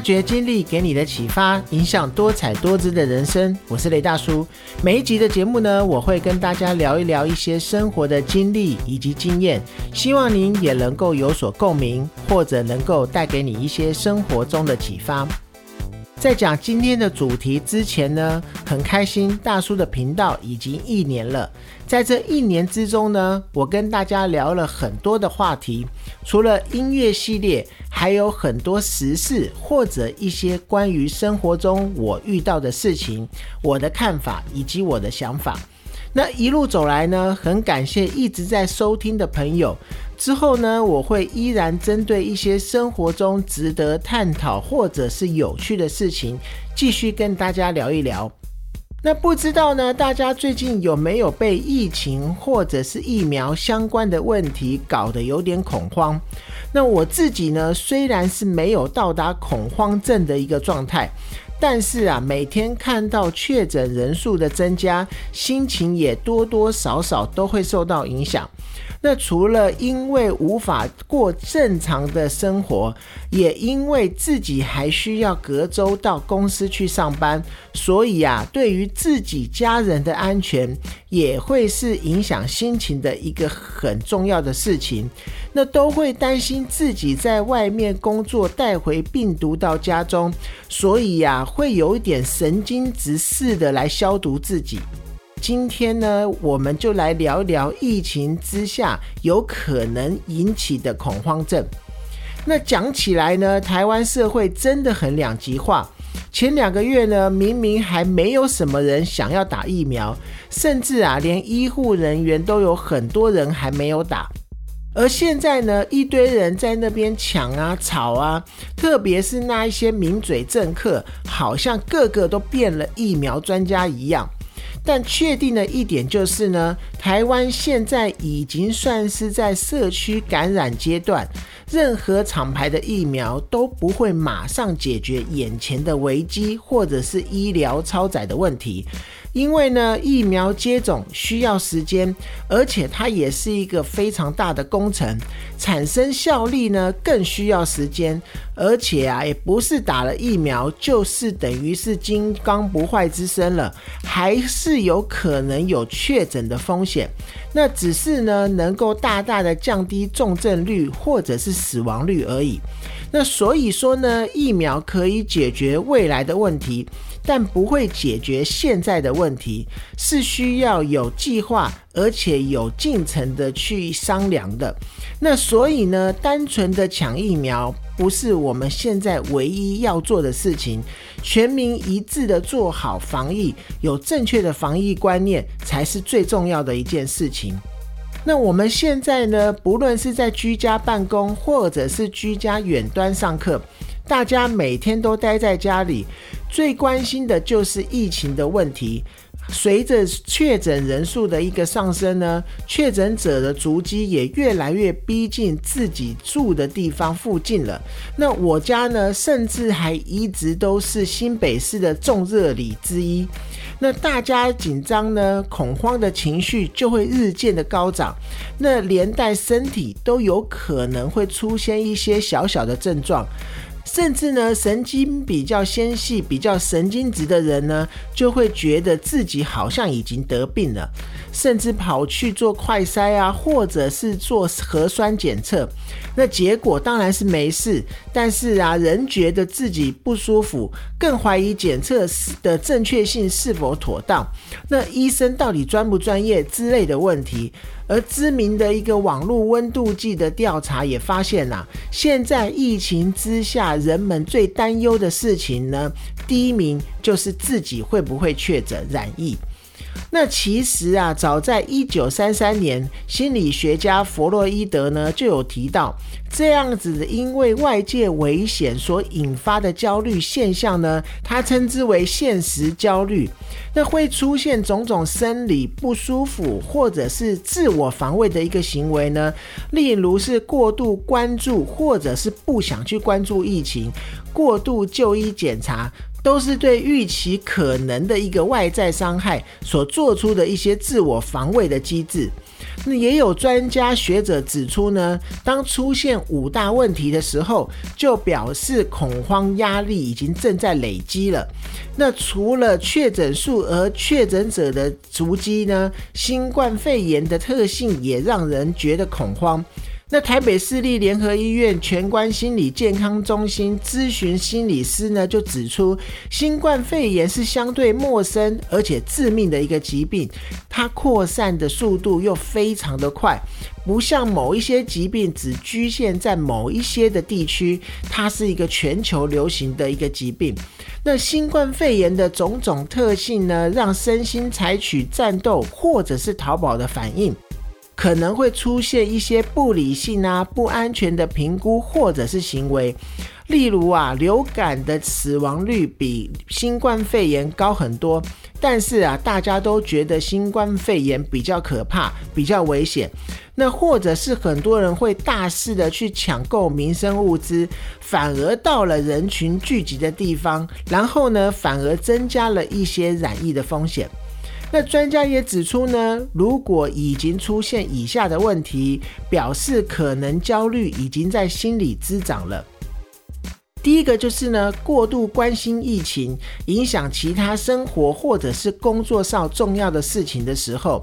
觉经历给你的启发，影响多彩多姿的人生。我是雷大叔。每一集的节目呢，我会跟大家聊一聊一些生活的经历以及经验，希望您也能够有所共鸣，或者能够带给你一些生活中的启发。在讲今天的主题之前呢，很开心大叔的频道已经一年了。在这一年之中呢，我跟大家聊了很多的话题，除了音乐系列，还有很多时事或者一些关于生活中我遇到的事情、我的看法以及我的想法。那一路走来呢，很感谢一直在收听的朋友。之后呢，我会依然针对一些生活中值得探讨或者是有趣的事情，继续跟大家聊一聊。那不知道呢，大家最近有没有被疫情或者是疫苗相关的问题搞得有点恐慌？那我自己呢，虽然是没有到达恐慌症的一个状态。但是啊，每天看到确诊人数的增加，心情也多多少少都会受到影响。那除了因为无法过正常的生活，也因为自己还需要隔周到公司去上班，所以啊，对于自己家人的安全，也会是影响心情的一个很重要的事情。那都会担心自己在外面工作带回病毒到家中，所以呀，会有一点神经质似的来消毒自己。今天呢，我们就来聊聊疫情之下有可能引起的恐慌症。那讲起来呢，台湾社会真的很两极化。前两个月呢，明明还没有什么人想要打疫苗，甚至啊，连医护人员都有很多人还没有打。而现在呢，一堆人在那边抢啊、吵啊，特别是那一些名嘴政客，好像个个都变了疫苗专家一样。但确定的一点就是呢，台湾现在已经算是在社区感染阶段，任何厂牌的疫苗都不会马上解决眼前的危机或者是医疗超载的问题。因为呢，疫苗接种需要时间，而且它也是一个非常大的工程，产生效力呢更需要时间，而且啊，也不是打了疫苗就是等于是金刚不坏之身了，还是有可能有确诊的风险。那只是呢，能够大大的降低重症率或者是死亡率而已。那所以说呢，疫苗可以解决未来的问题。但不会解决现在的问题，是需要有计划而且有进程的去商量的。那所以呢，单纯的抢疫苗不是我们现在唯一要做的事情，全民一致的做好防疫，有正确的防疫观念才是最重要的一件事情。那我们现在呢，不论是在居家办公或者是居家远端上课。大家每天都待在家里，最关心的就是疫情的问题。随着确诊人数的一个上升呢，确诊者的足迹也越来越逼近自己住的地方附近了。那我家呢，甚至还一直都是新北市的重热里之一。那大家紧张呢，恐慌的情绪就会日渐的高涨，那连带身体都有可能会出现一些小小的症状。甚至呢，神经比较纤细、比较神经质的人呢，就会觉得自己好像已经得病了，甚至跑去做快筛啊，或者是做核酸检测。那结果当然是没事，但是啊，人觉得自己不舒服，更怀疑检测的正确性是否妥当。那医生到底专不专业之类的问题。而知名的一个网络温度计的调查也发现呐，现在疫情之下，人们最担忧的事情呢，第一名就是自己会不会确诊染疫。那其实啊，早在一九三三年，心理学家弗洛伊德呢就有提到，这样子的因为外界危险所引发的焦虑现象呢，他称之为现实焦虑。那会出现种种生理不舒服或者是自我防卫的一个行为呢，例如是过度关注或者是不想去关注疫情，过度就医检查。都是对预期可能的一个外在伤害所做出的一些自我防卫的机制。那也有专家学者指出呢，当出现五大问题的时候，就表示恐慌压力已经正在累积了。那除了确诊数和确诊者的足迹呢，新冠肺炎的特性也让人觉得恐慌。那台北市立联合医院全关心理健康中心咨询心理师呢，就指出，新冠肺炎是相对陌生而且致命的一个疾病，它扩散的速度又非常的快，不像某一些疾病只局限在某一些的地区，它是一个全球流行的一个疾病。那新冠肺炎的种种特性呢，让身心采取战斗或者是逃跑的反应。可能会出现一些不理性啊、不安全的评估或者是行为，例如啊，流感的死亡率比新冠肺炎高很多，但是啊，大家都觉得新冠肺炎比较可怕、比较危险。那或者是很多人会大肆的去抢购民生物资，反而到了人群聚集的地方，然后呢，反而增加了一些染疫的风险。那专家也指出呢，如果已经出现以下的问题，表示可能焦虑已经在心里滋长了。第一个就是呢，过度关心疫情，影响其他生活或者是工作上重要的事情的时候。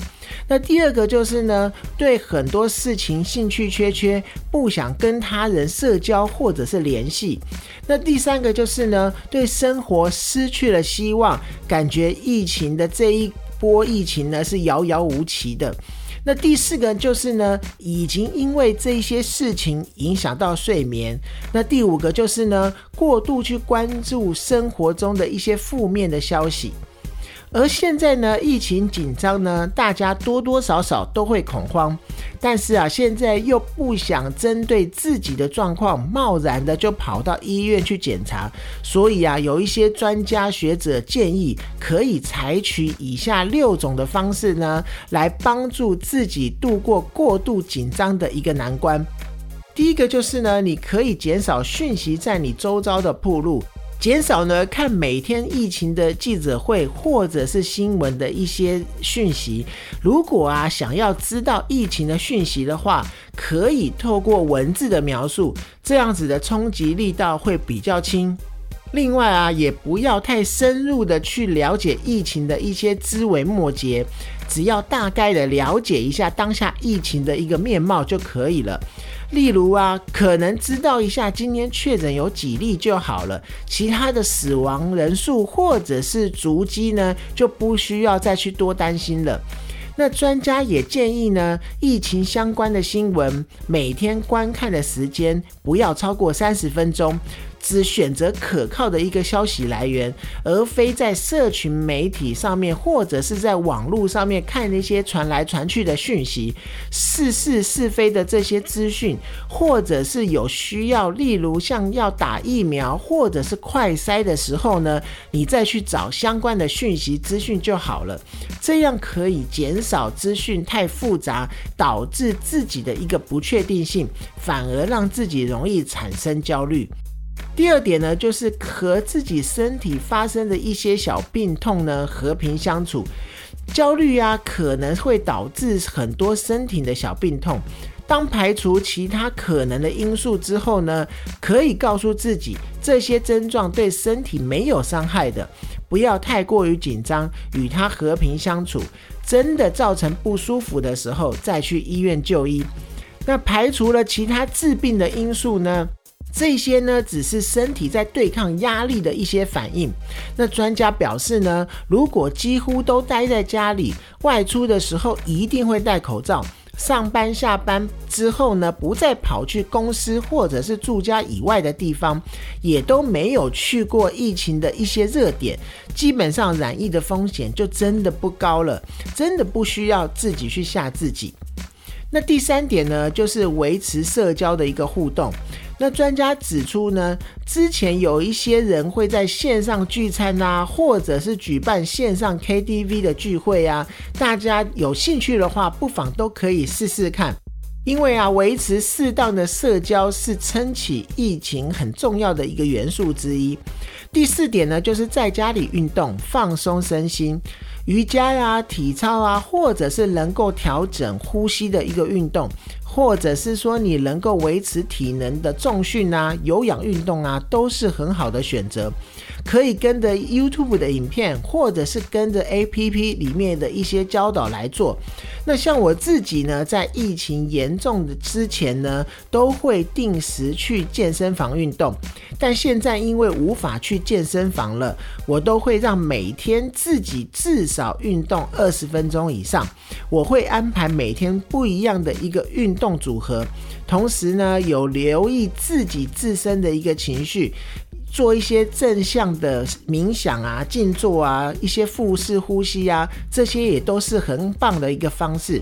那第二个就是呢，对很多事情兴趣缺缺，不想跟他人社交或者是联系。那第三个就是呢，对生活失去了希望，感觉疫情的这一。波疫情呢是遥遥无期的，那第四个就是呢，已经因为这些事情影响到睡眠。那第五个就是呢，过度去关注生活中的一些负面的消息。而现在呢，疫情紧张呢，大家多多少少都会恐慌。但是啊，现在又不想针对自己的状况贸然的就跑到医院去检查，所以啊，有一些专家学者建议可以采取以下六种的方式呢，来帮助自己度过过度紧张的一个难关。第一个就是呢，你可以减少讯息在你周遭的铺路。减少呢看每天疫情的记者会或者是新闻的一些讯息。如果啊想要知道疫情的讯息的话，可以透过文字的描述，这样子的冲击力道会比较轻。另外啊，也不要太深入的去了解疫情的一些枝微末节，只要大概的了解一下当下疫情的一个面貌就可以了。例如啊，可能知道一下今天确诊有几例就好了，其他的死亡人数或者是足迹呢，就不需要再去多担心了。那专家也建议呢，疫情相关的新闻每天观看的时间不要超过三十分钟。只选择可靠的一个消息来源，而非在社群媒体上面或者是在网络上面看那些传来传去的讯息，是是是非的这些资讯，或者是有需要，例如像要打疫苗或者是快筛的时候呢，你再去找相关的讯息资讯就好了。这样可以减少资讯太复杂，导致自己的一个不确定性，反而让自己容易产生焦虑。第二点呢，就是和自己身体发生的一些小病痛呢和平相处。焦虑啊，可能会导致很多身体的小病痛。当排除其他可能的因素之后呢，可以告诉自己这些症状对身体没有伤害的，不要太过于紧张，与它和平相处。真的造成不舒服的时候，再去医院就医。那排除了其他致病的因素呢？这些呢，只是身体在对抗压力的一些反应。那专家表示呢，如果几乎都待在家里，外出的时候一定会戴口罩，上班下班之后呢，不再跑去公司或者是住家以外的地方，也都没有去过疫情的一些热点，基本上染疫的风险就真的不高了，真的不需要自己去吓自己。那第三点呢，就是维持社交的一个互动。那专家指出呢，之前有一些人会在线上聚餐啊，或者是举办线上 KTV 的聚会啊，大家有兴趣的话，不妨都可以试试看。因为啊，维持适当的社交是撑起疫情很重要的一个元素之一。第四点呢，就是在家里运动，放松身心。瑜伽呀、体操啊，或者是能够调整呼吸的一个运动。或者是说你能够维持体能的重训啊、有氧运动啊，都是很好的选择。可以跟着 YouTube 的影片，或者是跟着 APP 里面的一些教导来做。那像我自己呢，在疫情严重的之前呢，都会定时去健身房运动。但现在因为无法去健身房了，我都会让每天自己至少运动二十分钟以上。我会安排每天不一样的一个运动组合，同时呢，有留意自己自身的一个情绪。做一些正向的冥想啊、静坐啊、一些腹式呼吸啊，这些也都是很棒的一个方式。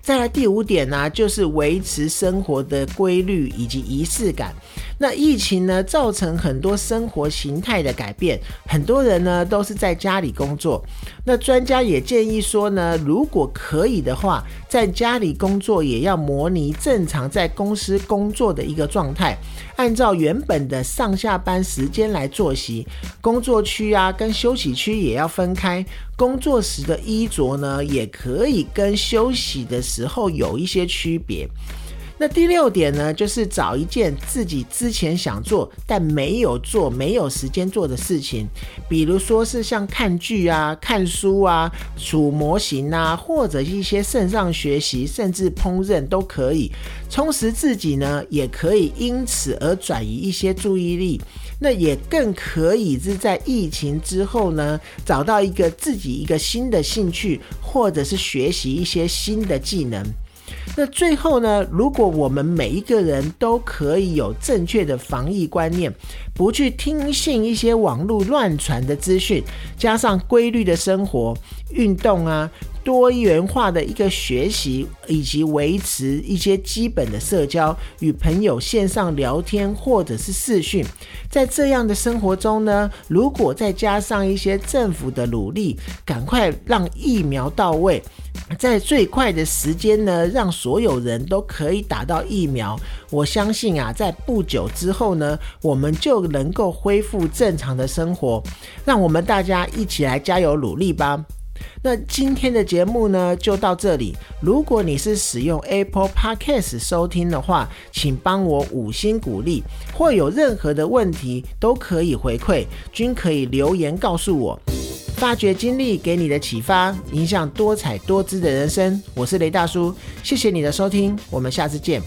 再来第五点呢，就是维持生活的规律以及仪式感。那疫情呢，造成很多生活形态的改变，很多人呢都是在家里工作。那专家也建议说呢，如果可以的话，在家里工作也要模拟正常在公司工作的一个状态，按照原本的上下班时间来作息。工作区啊跟休息区也要分开，工作时的衣着呢，也可以跟休息的时候有一些区别。那第六点呢，就是找一件自己之前想做但没有做、没有时间做的事情，比如说是像看剧啊、看书啊、数模型啊，或者一些线上学习，甚至烹饪都可以充实自己呢，也可以因此而转移一些注意力。那也更可以是在疫情之后呢，找到一个自己一个新的兴趣，或者是学习一些新的技能。那最后呢？如果我们每一个人都可以有正确的防疫观念，不去听信一些网络乱传的资讯，加上规律的生活、运动啊。多元化的一个学习，以及维持一些基本的社交，与朋友线上聊天或者是视讯，在这样的生活中呢，如果再加上一些政府的努力，赶快让疫苗到位，在最快的时间呢，让所有人都可以打到疫苗，我相信啊，在不久之后呢，我们就能够恢复正常的生活，让我们大家一起来加油努力吧。那今天的节目呢，就到这里。如果你是使用 Apple Podcast 收听的话，请帮我五星鼓励，或有任何的问题都可以回馈，均可以留言告诉我。发掘经历给你的启发，影响多彩多姿的人生。我是雷大叔，谢谢你的收听，我们下次见。